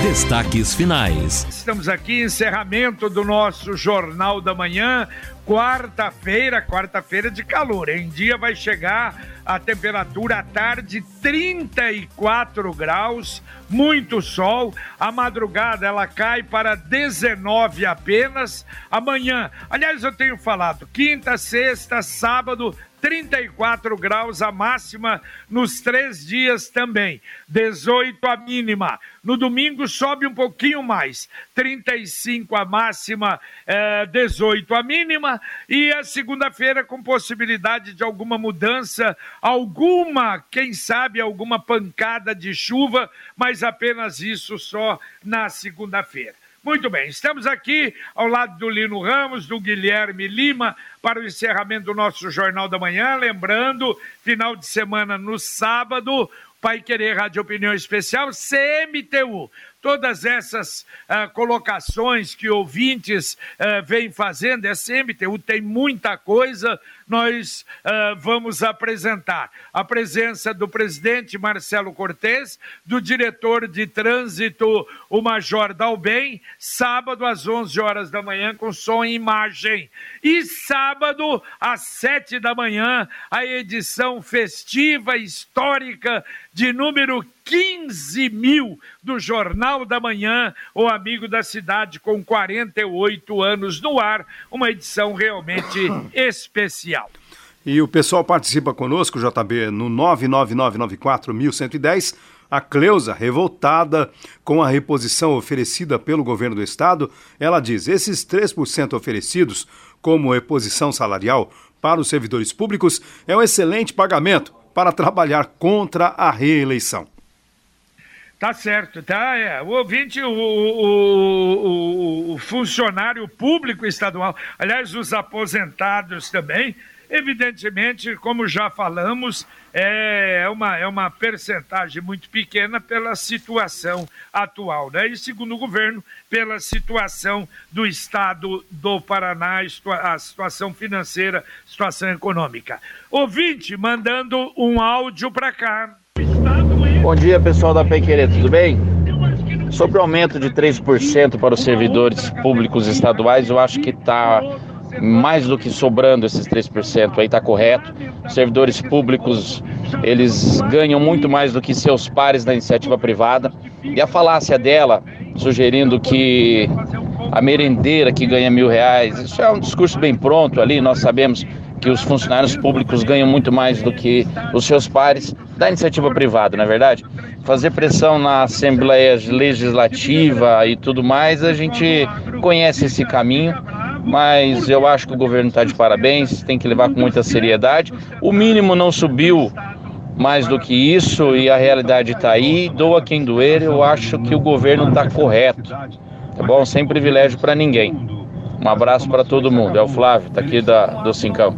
Destaques finais. Estamos aqui, encerramento do nosso Jornal da Manhã. Quarta-feira, quarta-feira de calor. Em dia vai chegar a temperatura à tarde 34 graus, muito sol. A madrugada ela cai para 19 apenas. Amanhã, aliás, eu tenho falado, quinta, sexta, sábado, 34 graus a máxima nos três dias também, 18 a mínima. No domingo sobe um pouquinho mais, 35 a máxima, é, 18 a mínima. E a segunda-feira com possibilidade de alguma mudança, alguma, quem sabe, alguma pancada de chuva, mas apenas isso só na segunda-feira. Muito bem, estamos aqui ao lado do Lino Ramos, do Guilherme Lima, para o encerramento do nosso Jornal da Manhã. Lembrando, final de semana no sábado, Pai Querer Rádio Opinião Especial, CMTU todas essas uh, colocações que ouvintes uh, vêm fazendo, a CMTU tem muita coisa, nós uh, vamos apresentar a presença do presidente Marcelo Cortes, do diretor de trânsito, o Major Dalben, sábado às 11 horas da manhã com som e imagem. E sábado às 7 da manhã, a edição festiva histórica de número 15 mil do Jornal da Manhã, o Amigo da Cidade, com 48 anos no ar, uma edição realmente especial. E o pessoal participa conosco, JB, no 99994-1110. A Cleusa, revoltada com a reposição oferecida pelo governo do estado, ela diz: esses 3% oferecidos como reposição salarial para os servidores públicos é um excelente pagamento para trabalhar contra a reeleição. Tá certo, tá? É. O ouvinte, o, o, o, o, funcionário público estadual, aliás, os aposentados também, evidentemente, como já falamos, é uma, é uma percentagem muito pequena pela situação atual, né? E segundo o governo, pela situação do estado do Paraná, a situação financeira, situação econômica. Ouvinte mandando um áudio para cá. Bom dia, pessoal da Pequerê, tudo bem? Sobre o aumento de 3% para os servidores públicos estaduais, eu acho que está mais do que sobrando esses 3%, aí está correto. Os servidores públicos, eles ganham muito mais do que seus pares da iniciativa privada. E a falácia dela, sugerindo que a merendeira que ganha mil reais, isso é um discurso bem pronto ali, nós sabemos que os funcionários públicos ganham muito mais do que os seus pares da iniciativa privada, não é verdade? Fazer pressão na Assembleia Legislativa e tudo mais, a gente conhece esse caminho, mas eu acho que o governo está de parabéns, tem que levar com muita seriedade. O mínimo não subiu mais do que isso e a realidade está aí. Doa quem doer, eu acho que o governo está correto, tá bom? Sem privilégio para ninguém. Um abraço para todo mundo. É o Flávio, tá aqui da, do Cincão.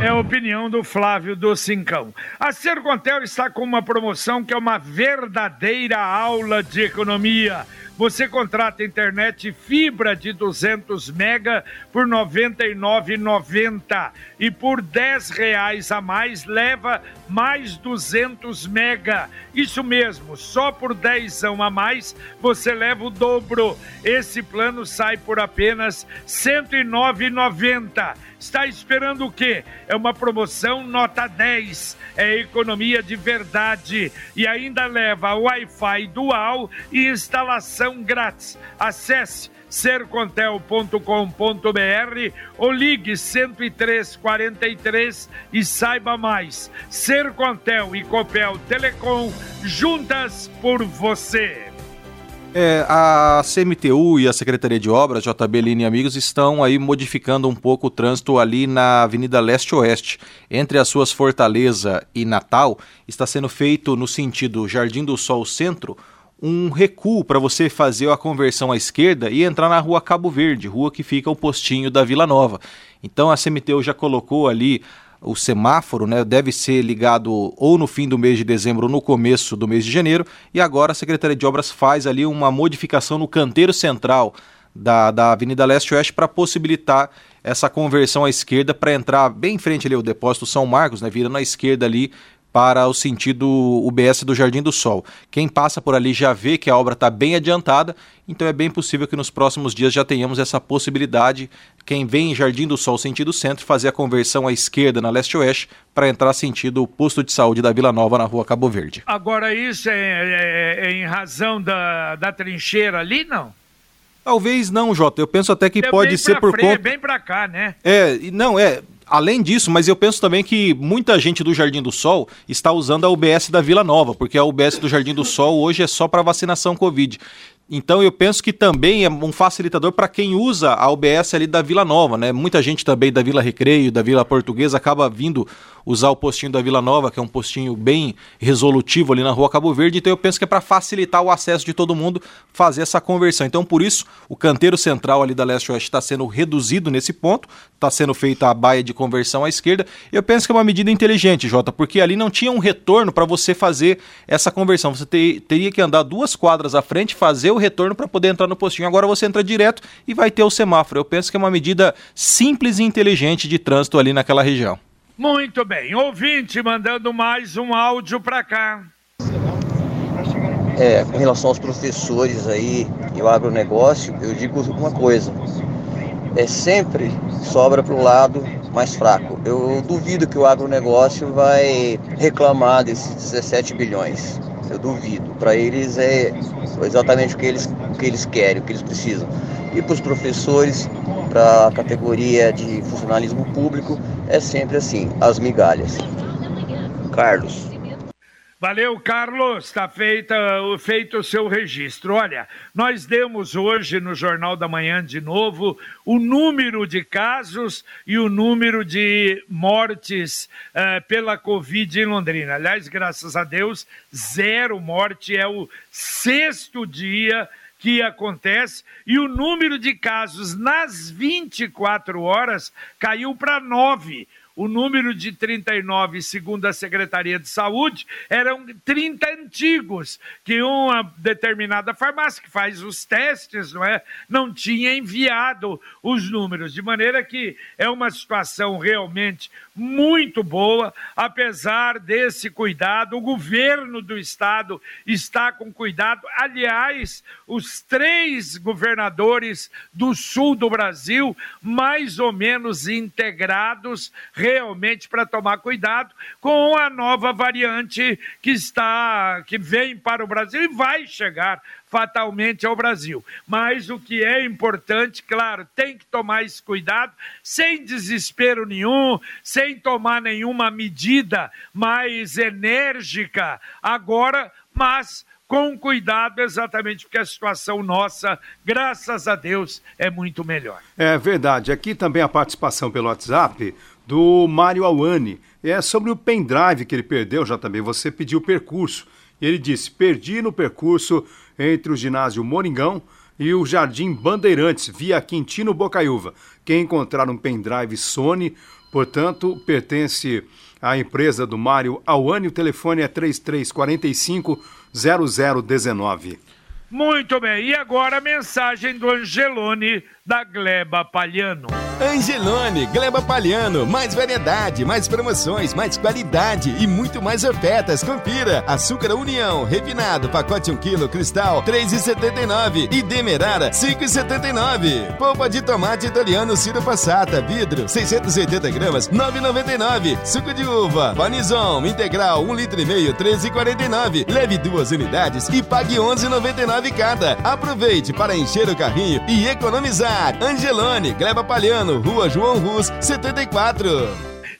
É a opinião do Flávio do Cincão. A Sercontel está com uma promoção que é uma verdadeira aula de economia. Você contrata internet fibra de 200 mega por R$ 99,90 e por R$ reais a mais leva mais 200 mega. Isso mesmo, só por 10 a mais você leva o dobro. Esse plano sai por apenas R$ 109,90. Está esperando o quê? É uma promoção nota 10. É economia de verdade. E ainda leva Wi-Fi dual e instalação grátis. Acesse sercontel.com.br ou ligue 10343 e saiba mais. Sercontel e Copel Telecom juntas por você. É, a CMTU e a Secretaria de Obras, JB Lini e Amigos, estão aí modificando um pouco o trânsito ali na Avenida Leste-Oeste. Entre as suas Fortaleza e Natal, está sendo feito no sentido Jardim do Sol Centro um recuo para você fazer a conversão à esquerda e entrar na rua Cabo Verde, rua que fica o postinho da Vila Nova. Então a CMTU já colocou ali o semáforo né, deve ser ligado ou no fim do mês de dezembro ou no começo do mês de janeiro, e agora a Secretaria de Obras faz ali uma modificação no canteiro central da, da Avenida Leste-Oeste para possibilitar essa conversão à esquerda para entrar bem em frente ali o depósito São Marcos, né, virando à esquerda ali para o sentido UBS do Jardim do Sol. Quem passa por ali já vê que a obra está bem adiantada, então é bem possível que nos próximos dias já tenhamos essa possibilidade. Quem vem em Jardim do Sol sentido centro, fazer a conversão à esquerda na leste-oeste para entrar sentido o posto de saúde da Vila Nova na rua Cabo Verde. Agora, isso é, é, é em razão da, da trincheira ali, não? Talvez não, Jota. Eu penso até que é pode ser por conta. Bem para cá, né? É, não, é. Além disso, mas eu penso também que muita gente do Jardim do Sol está usando a UBS da Vila Nova, porque a UBS do Jardim do Sol hoje é só para vacinação Covid. Então eu penso que também é um facilitador para quem usa a UBS ali da Vila Nova, né? Muita gente também da Vila Recreio, da Vila Portuguesa acaba vindo usar o postinho da Vila Nova, que é um postinho bem resolutivo ali na Rua Cabo Verde. Então eu penso que é para facilitar o acesso de todo mundo fazer essa conversão. Então por isso o canteiro central ali da Leste Oeste está sendo reduzido nesse ponto, está sendo feita a baia de conversão à esquerda. Eu penso que é uma medida inteligente, Jota, porque ali não tinha um retorno para você fazer essa conversão. Você ter, teria que andar duas quadras à frente, fazer o retorno para poder entrar no postinho. Agora você entra direto e vai ter o semáforo. Eu penso que é uma medida simples e inteligente de trânsito ali naquela região. Muito bem. Ouvinte mandando mais um áudio para cá. É, com relação aos professores aí e o agronegócio, eu digo uma coisa. É sempre sobra para o lado mais fraco. Eu duvido que o agronegócio vai reclamar desses 17 bilhões. Eu duvido. Para eles é exatamente o que eles, o que eles querem, o que eles precisam. E para os professores, para a categoria de funcionalismo público, é sempre assim, as migalhas. Carlos. Valeu, Carlos. Está feito o seu registro. Olha, nós demos hoje no Jornal da Manhã de novo o número de casos e o número de mortes uh, pela Covid em Londrina. Aliás, graças a Deus, zero morte. É o sexto dia que acontece e o número de casos nas 24 horas caiu para 9 o número de 39, segundo a Secretaria de Saúde, eram 30 antigos, que uma determinada farmácia que faz os testes, não é, não tinha enviado os números, de maneira que é uma situação realmente muito boa, apesar desse cuidado, o governo do estado está com cuidado. Aliás, os três governadores do sul do Brasil, mais ou menos integrados, realmente para tomar cuidado com a nova variante que está, que vem para o Brasil e vai chegar fatalmente ao Brasil. Mas o que é importante, claro, tem que tomar esse cuidado, sem desespero nenhum, sem tomar nenhuma medida mais enérgica agora, mas com cuidado, exatamente porque a situação nossa, graças a Deus, é muito melhor. É verdade. Aqui também a participação pelo WhatsApp do Mário Awane. É sobre o pendrive que ele perdeu, já também. Você pediu o percurso. Ele disse: perdi no percurso entre o ginásio Moringão e o Jardim Bandeirantes, via Quintino Bocaiúva. Quem encontrar um pendrive Sony, portanto, pertence à empresa do Mário Awane. O telefone é 3345 0019. Muito bem, e agora a mensagem do Angelone da Gleba Palhano. Angelone, Gleba Palhano, mais variedade, mais promoções, mais qualidade e muito mais ofertas. Confira. Açúcar União, refinado, pacote 1 kg, cristal, 3,79 e Demerara, 5,79. Polpa de tomate italiano Ciro Passata, vidro, 680 gramas, 9,99. Suco de uva, Vanizon, integral, 1 litro e meio, 13,49. Leve duas unidades e pague 11,99 cada. Aproveite para encher o carrinho e economizar. Angelone, Gleba Palhano, Rua João Rus, 74.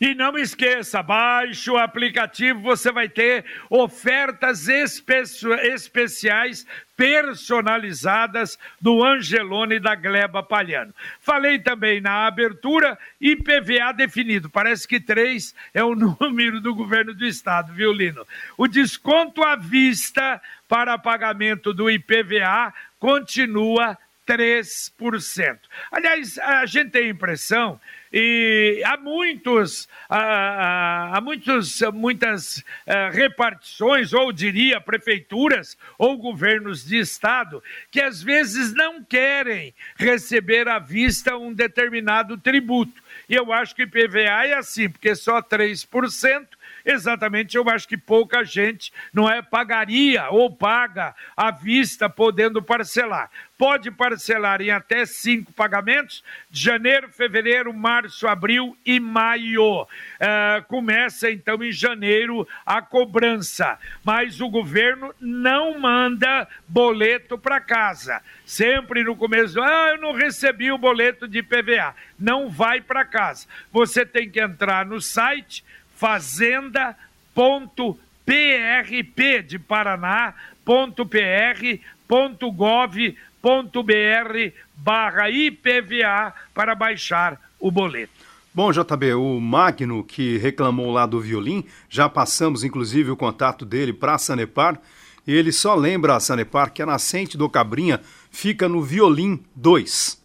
E não esqueça, baixe o aplicativo, você vai ter ofertas espe especiais personalizadas do Angelone da Gleba Palhano. Falei também na abertura IPVA definido. Parece que três é o número do governo do estado, viu, Lino? O desconto à vista para pagamento do IPVA continua 3%. Aliás, a gente tem a impressão E há muitos, há, muitos, muitas uh, repartições, ou diria prefeituras ou governos de estado, que às vezes não querem receber à vista um determinado tributo. E eu acho que PVA é assim, porque só 3% exatamente eu acho que pouca gente não é pagaria ou paga à vista podendo parcelar. Pode parcelar em até cinco pagamentos, de janeiro, fevereiro, março, abril e maio. Uh, começa então em janeiro a cobrança, mas o governo não manda boleto para casa. Sempre no começo, ah, eu não recebi o boleto de PVA. Não vai para casa. Você tem que entrar no site fazenda.prp de Paraná.pr.gov.br barra IPVA para baixar o boleto. Bom, JB, o Magno, que reclamou lá do violin, já passamos inclusive o contato dele para a Sanepar, e ele só lembra a Sanepar que a nascente do Cabrinha fica no violin 2.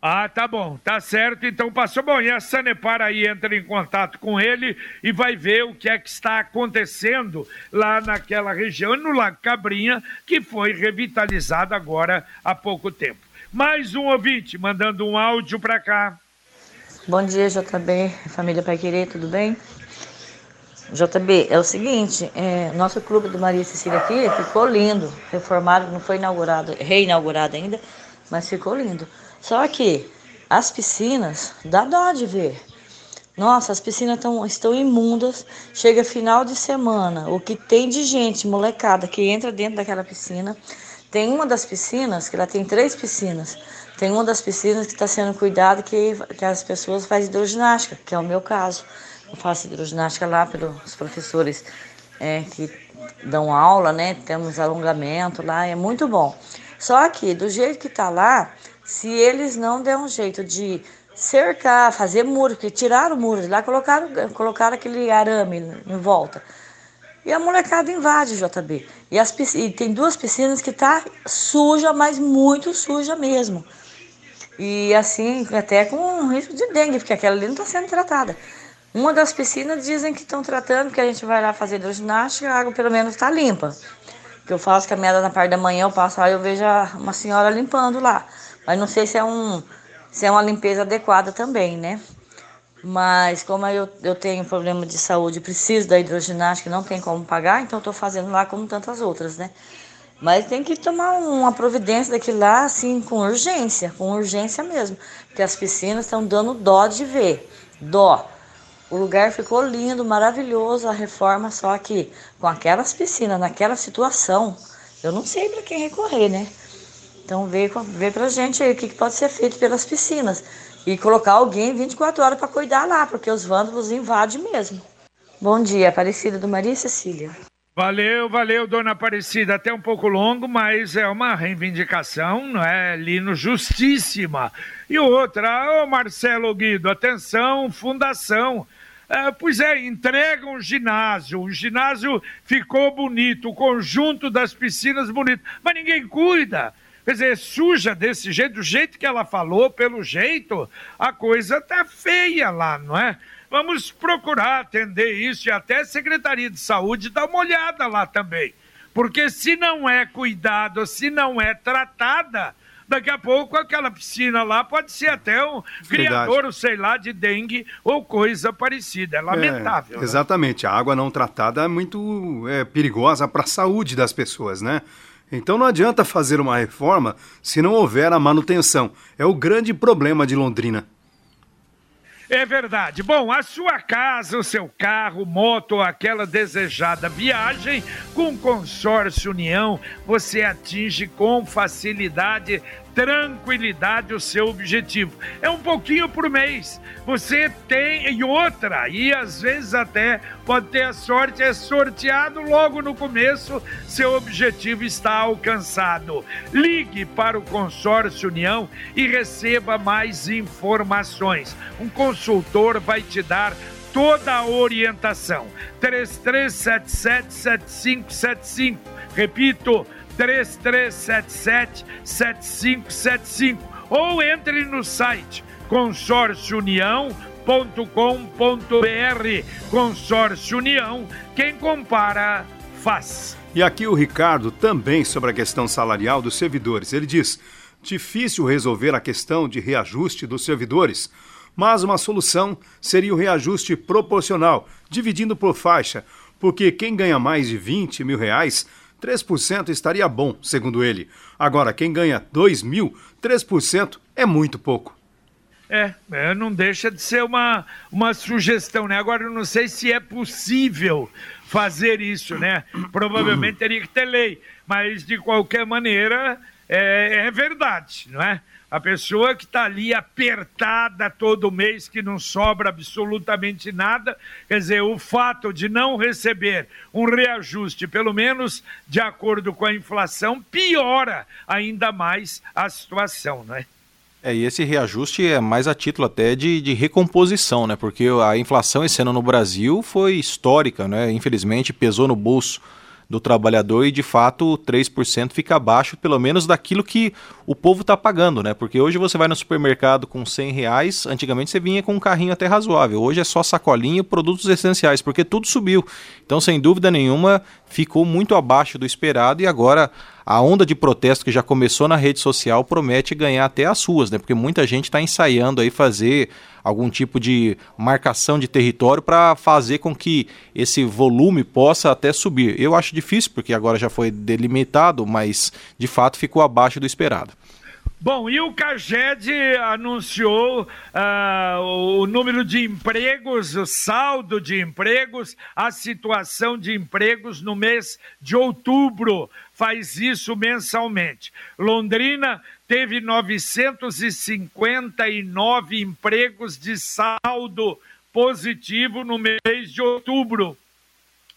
Ah, tá bom, tá certo. Então passou. Bom, e a Sanepar aí entra em contato com ele e vai ver o que é que está acontecendo lá naquela região, no Lago Cabrinha, que foi revitalizado agora há pouco tempo. Mais um ouvinte mandando um áudio para cá. Bom dia, JB, família Pai Querer, tudo bem? JB, é o seguinte, é, nosso clube do Maria Cecília aqui ficou lindo, reformado, não foi inaugurado, reinaugurado ainda, mas ficou lindo. Só que as piscinas, dá dó de ver. Nossa, as piscinas tão, estão imundas. Chega final de semana, o que tem de gente, molecada, que entra dentro daquela piscina. Tem uma das piscinas, que ela tem três piscinas. Tem uma das piscinas que está sendo cuidada, que, que as pessoas fazem hidroginástica, que é o meu caso. Eu faço hidroginástica lá pelos professores é, que dão aula, né? Temos alongamento lá, é muito bom. Só que, do jeito que está lá, se eles não der um jeito de cercar, fazer muro, porque tiraram o muro de lá, colocaram, colocaram aquele arame em volta. E a molecada invade o JB. E, as, e tem duas piscinas que tá suja, mas muito suja mesmo. E assim, até com risco de dengue, porque aquela ali não está sendo tratada. Uma das piscinas dizem que estão tratando, que a gente vai lá fazer hidroginástica, a água pelo menos está limpa. Que eu faço caminhada na parte da manhã, eu passo lá e eu vejo uma senhora limpando lá. Mas não sei se é, um, se é uma limpeza adequada também, né? Mas como eu, eu tenho problema de saúde, preciso da hidroginástica, não tem como pagar, então estou fazendo lá como tantas outras, né? Mas tem que tomar uma providência daquilo lá, assim, com urgência, com urgência mesmo. Porque as piscinas estão dando dó de ver. Dó. O lugar ficou lindo, maravilhoso, a reforma, só que com aquelas piscinas, naquela situação, eu não sei para quem recorrer, né? Então vê, vê pra gente aí o que, que pode ser feito pelas piscinas. E colocar alguém 24 horas para cuidar lá, porque os vândalos invadem mesmo. Bom dia, Aparecida do Maria Cecília. Valeu, valeu, dona Aparecida. Até um pouco longo, mas é uma reivindicação, não é? Lino justíssima. E outra, ô Marcelo Guido, atenção, fundação. É, pois é, entrega um ginásio. O ginásio ficou bonito, o conjunto das piscinas bonito, mas ninguém cuida. Quer dizer, suja desse jeito, do jeito que ela falou, pelo jeito, a coisa tá feia lá, não é? Vamos procurar atender isso e até a Secretaria de Saúde dar uma olhada lá também. Porque se não é cuidado, se não é tratada, daqui a pouco aquela piscina lá pode ser até um criador, sei lá, de dengue ou coisa parecida. É lamentável. É, né? exatamente. A água não tratada é muito é, perigosa para a saúde das pessoas, né? Então não adianta fazer uma reforma se não houver a manutenção. É o grande problema de Londrina. É verdade. Bom, a sua casa, o seu carro, moto, aquela desejada viagem, com consórcio União, você atinge com facilidade tranquilidade o seu objetivo. É um pouquinho por mês. Você tem e outra, e às vezes até pode ter a sorte, é sorteado logo no começo, seu objetivo está alcançado. Ligue para o Consórcio União e receba mais informações. Um consultor vai te dar toda a orientação. 3377 7575. Repito, 3377 7575 ou entre no site consórciounião.com.br. Consórcio União, quem compara faz. E aqui o Ricardo também sobre a questão salarial dos servidores. Ele diz: difícil resolver a questão de reajuste dos servidores, mas uma solução seria o reajuste proporcional, dividindo por faixa, porque quem ganha mais de 20 mil reais 3% estaria bom, segundo ele. Agora, quem ganha 2 mil, 3% é muito pouco. É, é, não deixa de ser uma, uma sugestão, né? Agora, eu não sei se é possível fazer isso, né? Provavelmente teria que ter lei, mas de qualquer maneira é, é verdade, não é? A pessoa que está ali apertada todo mês, que não sobra absolutamente nada, quer dizer, o fato de não receber um reajuste, pelo menos de acordo com a inflação, piora ainda mais a situação, não é? É, e esse reajuste é mais a título até de, de recomposição, né? Porque a inflação esse ano no Brasil foi histórica, né? Infelizmente pesou no bolso do trabalhador e de fato 3% fica abaixo pelo menos daquilo que o povo está pagando, né? Porque hoje você vai no supermercado com 100 reais, antigamente você vinha com um carrinho até razoável, hoje é só sacolinha e produtos essenciais, porque tudo subiu. Então, sem dúvida nenhuma, ficou muito abaixo do esperado e agora a onda de protesto que já começou na rede social promete ganhar até as ruas, né? Porque muita gente está ensaiando aí fazer algum tipo de marcação de território para fazer com que esse volume possa até subir. Eu acho difícil, porque agora já foi delimitado, mas de fato ficou abaixo do esperado. Bom, e o CAGED anunciou uh, o número de empregos, o saldo de empregos, a situação de empregos no mês de outubro. Faz isso mensalmente. Londrina teve 959 empregos de saldo positivo no mês de outubro.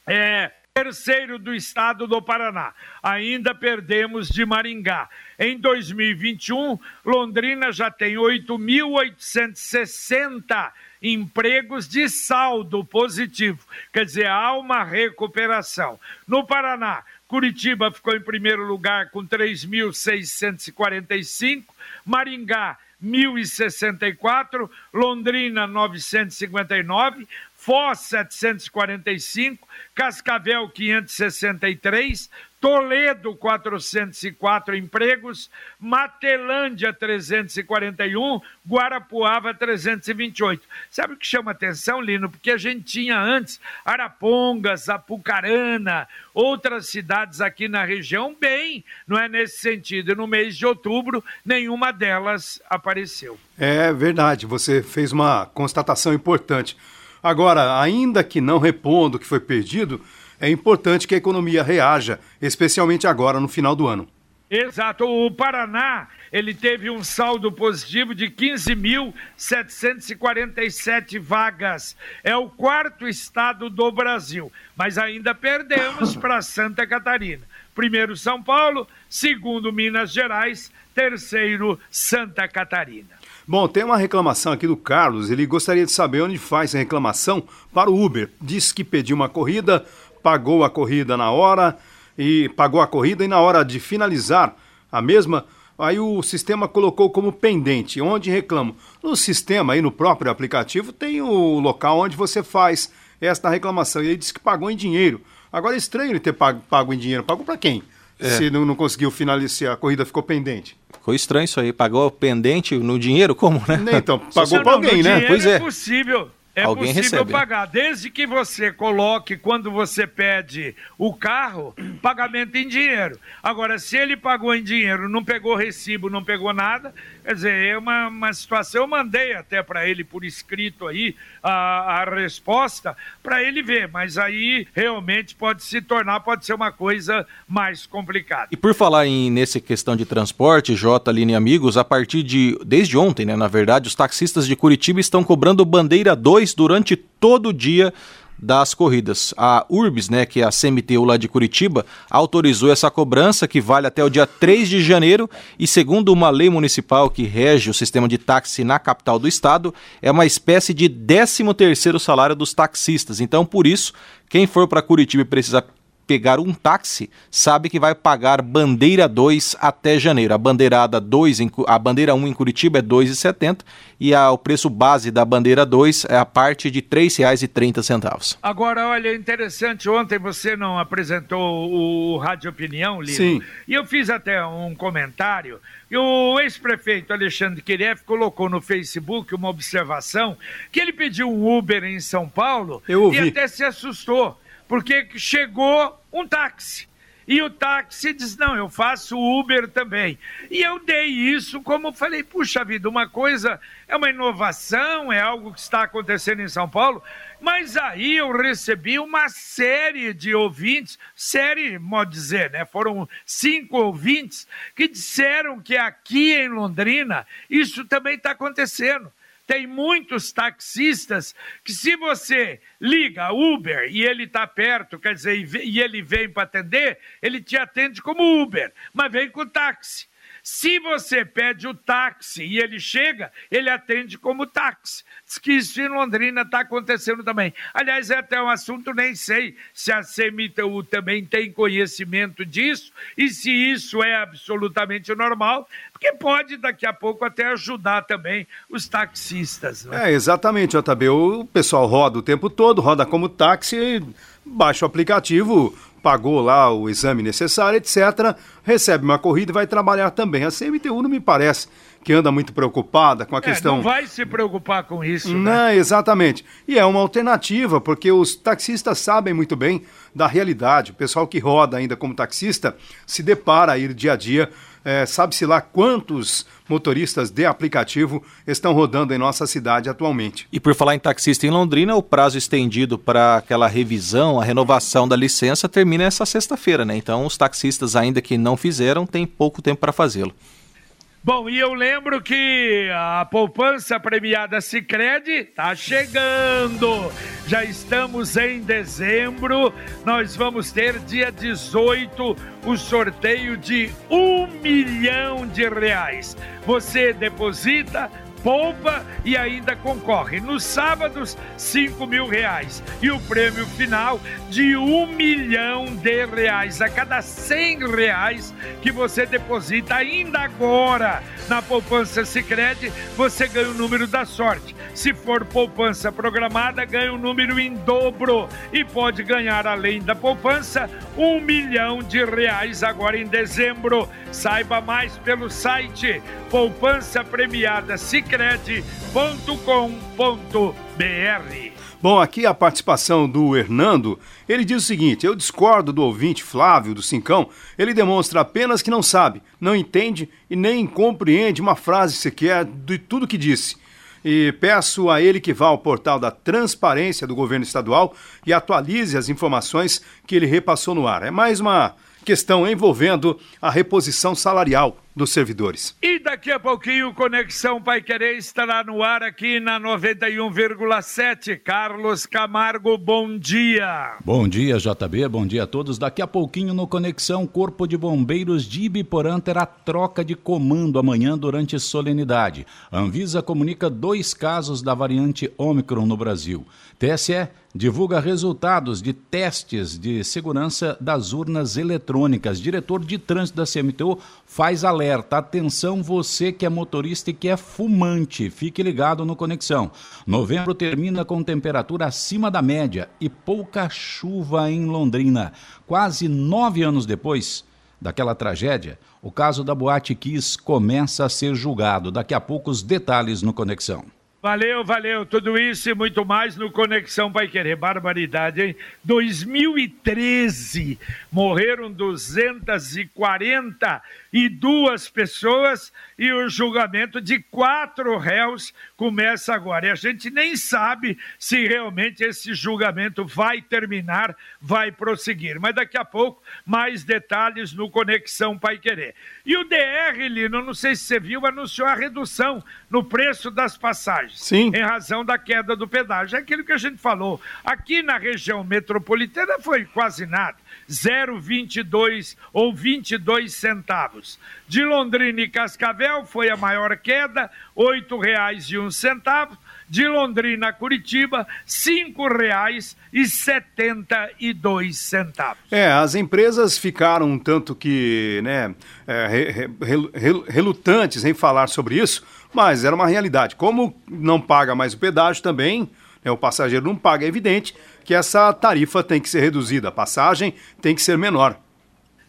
É, terceiro do estado do Paraná. Ainda perdemos de Maringá. Em 2021, Londrina já tem 8.860 empregos de saldo positivo. Quer dizer, há uma recuperação. No Paraná, Curitiba ficou em primeiro lugar com 3.645, Maringá 1.064, Londrina 959, Foz 745, Cascavel 563, Toledo 404 empregos, Matelândia 341, Guarapuava 328. Sabe o que chama atenção, Lino? Porque a gente tinha antes Arapongas, Apucarana, outras cidades aqui na região bem, não é nesse sentido. E no mês de outubro, nenhuma delas apareceu. É verdade, você fez uma constatação importante. Agora, ainda que não repondo o que foi perdido, é importante que a economia reaja, especialmente agora no final do ano. Exato. O Paraná, ele teve um saldo positivo de 15.747 vagas. É o quarto estado do Brasil, mas ainda perdemos para Santa Catarina. Primeiro São Paulo, segundo Minas Gerais, terceiro Santa Catarina. Bom, tem uma reclamação aqui do Carlos. Ele gostaria de saber onde faz a reclamação para o Uber. Diz que pediu uma corrida, pagou a corrida na hora e pagou a corrida e na hora de finalizar a mesma, aí o sistema colocou como pendente. Onde reclamo? No sistema aí no próprio aplicativo tem o local onde você faz esta reclamação. Ele disse que pagou em dinheiro. Agora é estranho ele ter pago, pago em dinheiro. Pagou para quem? É. Se não, não conseguiu finalizar, a corrida ficou pendente. Ficou estranho isso aí. Pagou pendente no dinheiro? Como, né? Então, pagou para alguém, né? Pois é. É possível. É Alguém possível recebe. pagar, desde que você coloque, quando você pede o carro, pagamento em dinheiro. Agora, se ele pagou em dinheiro, não pegou recibo, não pegou nada, quer dizer, é uma, uma situação. Eu mandei até para ele por escrito aí a, a resposta para ele ver, mas aí realmente pode se tornar, pode ser uma coisa mais complicada. E por falar em nessa questão de transporte, J, Line Amigos, a partir de, desde ontem, né, na verdade, os taxistas de Curitiba estão cobrando bandeira 2 durante todo o dia das corridas. A URBS, né, que é a CMTU lá de Curitiba, autorizou essa cobrança que vale até o dia 3 de janeiro e segundo uma lei municipal que rege o sistema de táxi na capital do estado, é uma espécie de 13º salário dos taxistas. Então, por isso, quem for para Curitiba e precisar pegar um táxi sabe que vai pagar bandeira 2 até janeiro. A bandeirada 2, a bandeira 1 em Curitiba é R$ 2,70 e a, o preço base da bandeira 2 é a parte de R$ 3,30. Agora, olha, interessante, ontem você não apresentou o Rádio Opinião, Lino? Sim. E eu fiz até um comentário e o ex-prefeito Alexandre Kiref colocou no Facebook uma observação que ele pediu um Uber em São Paulo Eu e até se assustou, porque chegou um táxi. E o táxi diz: Não, eu faço Uber também. E eu dei isso como falei: Puxa vida, uma coisa é uma inovação, é algo que está acontecendo em São Paulo. Mas aí eu recebi uma série de ouvintes, série, modo dizer, né? Foram cinco ouvintes que disseram que aqui em Londrina isso também está acontecendo tem muitos taxistas que se você liga Uber e ele está perto, quer dizer, e ele vem para atender, ele te atende como Uber, mas vem com táxi. Se você pede o táxi e ele chega, ele atende como táxi. Diz que isso em Londrina está acontecendo também. Aliás, é até um assunto, nem sei se a CMTU também tem conhecimento disso e se isso é absolutamente normal, porque pode daqui a pouco até ajudar também os taxistas. Né? É, exatamente, JB. O pessoal roda o tempo todo, roda como táxi, baixa o aplicativo, pagou lá o exame necessário, etc., recebe uma corrida e vai trabalhar também. A CMTU não me parece que anda muito preocupada com a É, questão. não vai se preocupar com isso, né? Não, exatamente. E é uma alternativa, porque os taxistas sabem muito bem da realidade. O pessoal que roda ainda como taxista se depara aí dia a dia. Eh, Sabe-se lá quantos motoristas de aplicativo estão rodando em nossa cidade atualmente. E por falar em taxista em Londrina, o prazo estendido para aquela revisão, a renovação da licença termina essa sexta-feira, né? Então os taxistas ainda que não fizeram têm pouco tempo para fazê-lo. Bom, e eu lembro que a poupança premiada Sicredi está chegando. Já estamos em dezembro. Nós vamos ter dia 18 o sorteio de um milhão de reais. Você deposita poupa e ainda concorre. Nos sábados, 5 mil reais. E o prêmio final de um milhão de reais. A cada 100 reais que você deposita ainda agora na poupança Sicredi, você ganha o número da sorte. Se for poupança programada, ganha o número em dobro e pode ganhar, além da poupança, um milhão de reais agora em dezembro. Saiba mais pelo site poupança premiada cicred.com.br. Bom, aqui a participação do Hernando, ele diz o seguinte: eu discordo do ouvinte Flávio do Cincão. Ele demonstra apenas que não sabe, não entende e nem compreende uma frase sequer de tudo que disse. E peço a ele que vá ao portal da transparência do governo estadual e atualize as informações que ele repassou no ar. É mais uma questão envolvendo a reposição salarial dos servidores. E daqui a pouquinho, Conexão Pai Querer estará no ar aqui na 91,7. Carlos Camargo, bom dia. Bom dia, JB. Bom dia a todos. Daqui a pouquinho no Conexão, Corpo de Bombeiros de Ibiporã terá troca de comando amanhã durante solenidade. Anvisa comunica dois casos da variante Ômicron no Brasil. TSE divulga resultados de testes de segurança das urnas eletrônicas. Diretor de trânsito da CMTU faz alerta. Atenção você que é motorista e que é fumante. Fique ligado no Conexão. Novembro termina com temperatura acima da média e pouca chuva em Londrina. Quase nove anos depois daquela tragédia, o caso da Boate Kiss começa a ser julgado. Daqui a pouco os detalhes no Conexão. Valeu, valeu. Tudo isso e muito mais no Conexão Pai Querer. Barbaridade, hein? 2013 morreram 242 pessoas e o julgamento de quatro réus começa agora. E a gente nem sabe se realmente esse julgamento vai terminar, vai prosseguir. Mas daqui a pouco, mais detalhes no Conexão Pai Querer. E o DR, Lino, não sei se você viu, anunciou a redução no preço das passagens. Sim. Em razão da queda do pedágio. É aquilo que a gente falou. Aqui na região metropolitana foi quase nada. 0,22 ou 22 centavos. De Londrina e Cascavel foi a maior queda, R$ 8,01. de Londrina a Curitiba, R$ 5,72. É, as empresas ficaram um tanto que, né, é, relutantes em falar sobre isso, mas era uma realidade. Como não paga mais o pedágio também, o passageiro não paga, é evidente que essa tarifa tem que ser reduzida, a passagem tem que ser menor.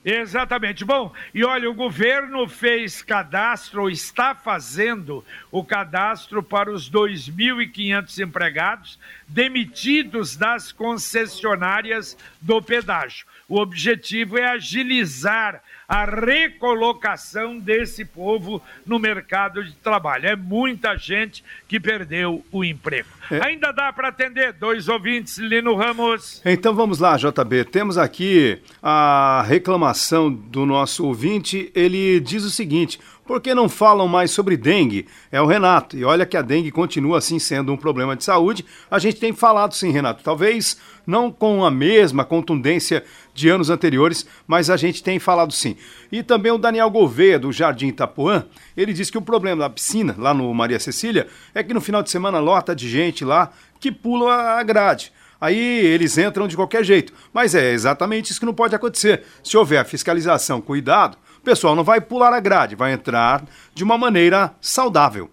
Exatamente. Bom, e olha, o governo fez cadastro, ou está fazendo o cadastro para os 2.500 empregados demitidos das concessionárias do pedágio. O objetivo é agilizar a recolocação desse povo no mercado de trabalho. É muita gente que perdeu o emprego. É. Ainda dá para atender dois ouvintes, Lino Ramos. Então vamos lá, JB. Temos aqui a reclamação do nosso ouvinte. Ele diz o seguinte: por que não falam mais sobre dengue? É o Renato. E olha que a dengue continua assim sendo um problema de saúde. A gente tem falado sim, Renato. Talvez não com a mesma contundência de anos anteriores, mas a gente tem falado sim. E também o Daniel Gouveia, do Jardim Itapuã, ele diz que o problema da piscina, lá no Maria Cecília, é que no final de semana lota de gente lá que pula a grade aí eles entram de qualquer jeito. Mas é exatamente isso que não pode acontecer. Se houver fiscalização, cuidado, o pessoal não vai pular a grade, vai entrar de uma maneira saudável.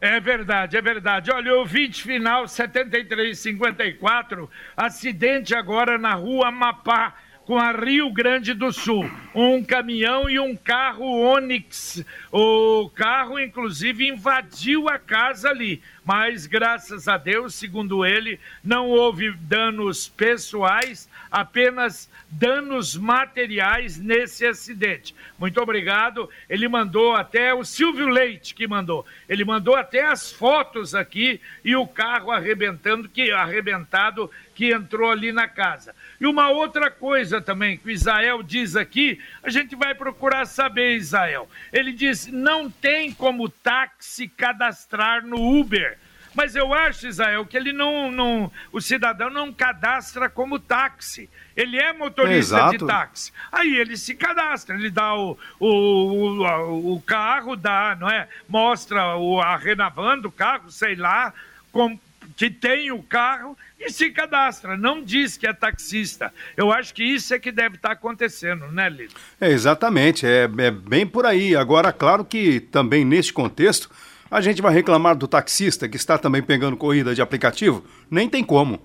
É verdade, é verdade. Olha, o ouvinte final 7354, acidente agora na rua Mapá com a Rio Grande do Sul. Um caminhão e um carro Onix. O carro, inclusive, invadiu a casa ali. Mas, graças a Deus, segundo ele, não houve danos pessoais, apenas danos materiais nesse acidente. Muito obrigado. Ele mandou até o Silvio Leite que mandou. Ele mandou até as fotos aqui e o carro arrebentando, que arrebentado que entrou ali na casa. E uma outra coisa também que o Israel diz aqui, a gente vai procurar saber, Israel. Ele diz: não tem como táxi cadastrar no Uber. Mas eu acho, Israel, que ele não, não. O cidadão não cadastra como táxi. Ele é motorista de táxi. Aí ele se cadastra, ele dá o, o, o, o carro, dá, não é? Mostra o, a renovando o carro, sei lá, com, que tem o carro e se cadastra, não diz que é taxista. Eu acho que isso é que deve estar acontecendo, né, Lito? É, exatamente, é, é bem por aí. Agora, claro que também neste contexto, a gente vai reclamar do taxista que está também pegando corrida de aplicativo? Nem tem como.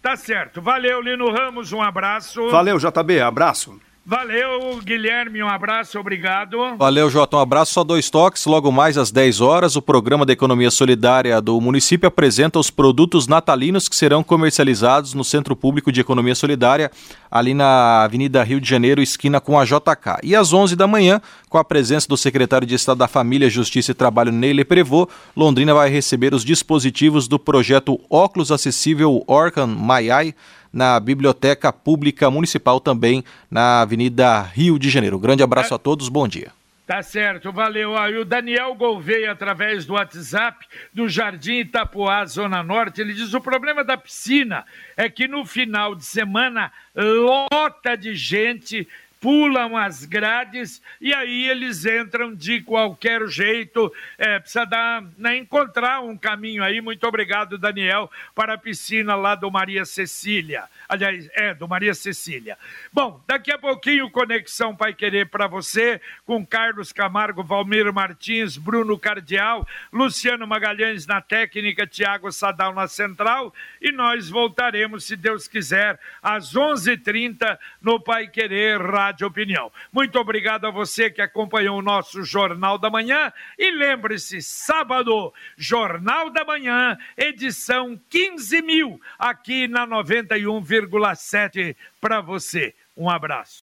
Tá certo. Valeu, Lino Ramos, um abraço. Valeu, JB, abraço. Valeu, Guilherme, um abraço, obrigado. Valeu, Jota, um abraço, só dois toques. Logo mais às 10 horas, o programa da Economia Solidária do município apresenta os produtos natalinos que serão comercializados no Centro Público de Economia Solidária, ali na Avenida Rio de Janeiro, esquina com a JK. E às 11 da manhã, com a presença do secretário de Estado da Família, Justiça e Trabalho, Neile Prevô, Londrina vai receber os dispositivos do projeto Óculos Acessível Orcan Maiai, na Biblioteca Pública Municipal, também na Avenida Rio de Janeiro. Grande abraço a todos, bom dia. Tá certo, valeu. Aí o Daniel Gouveia, através do WhatsApp do Jardim Itapuá, Zona Norte, ele diz: o problema da piscina é que no final de semana lota de gente pulam as grades e aí eles entram de qualquer jeito. É, precisa dar, né, encontrar um caminho aí. Muito obrigado, Daniel, para a piscina lá do Maria Cecília. Aliás, é, do Maria Cecília. Bom, daqui a pouquinho, Conexão Pai Querer para você, com Carlos Camargo, Valmir Martins, Bruno Cardial, Luciano Magalhães na técnica, Tiago Sadal na central, e nós voltaremos, se Deus quiser, às 11:30 h 30 no Pai Querer Rádio Opinião. Muito obrigado a você que acompanhou o nosso Jornal da Manhã, e lembre-se, sábado, Jornal da Manhã, edição 15 mil, aqui na 91, 101,7 para você. Um abraço.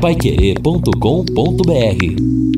Paiquerê.com.br